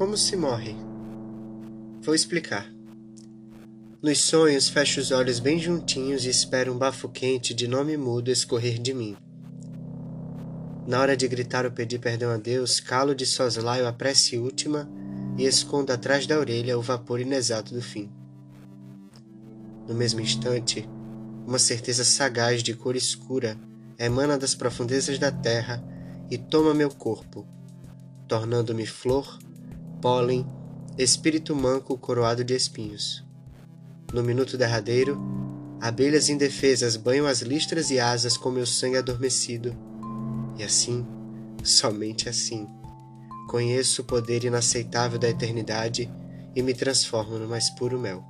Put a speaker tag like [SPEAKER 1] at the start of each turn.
[SPEAKER 1] Como se morre? Vou explicar. Nos sonhos, fecho os olhos bem juntinhos e espero um bafo quente de nome mudo escorrer de mim. Na hora de gritar ou pedir perdão a Deus, calo de soslaio a prece última e escondo atrás da orelha o vapor inexato do fim. No mesmo instante, uma certeza sagaz de cor escura emana das profundezas da terra e toma meu corpo, tornando-me flor, pólen, espírito manco coroado de espinhos. No minuto derradeiro, abelhas indefesas banham as listras e asas com meu sangue adormecido, e assim, somente assim, conheço o poder inaceitável da eternidade e me transformo no mais puro mel.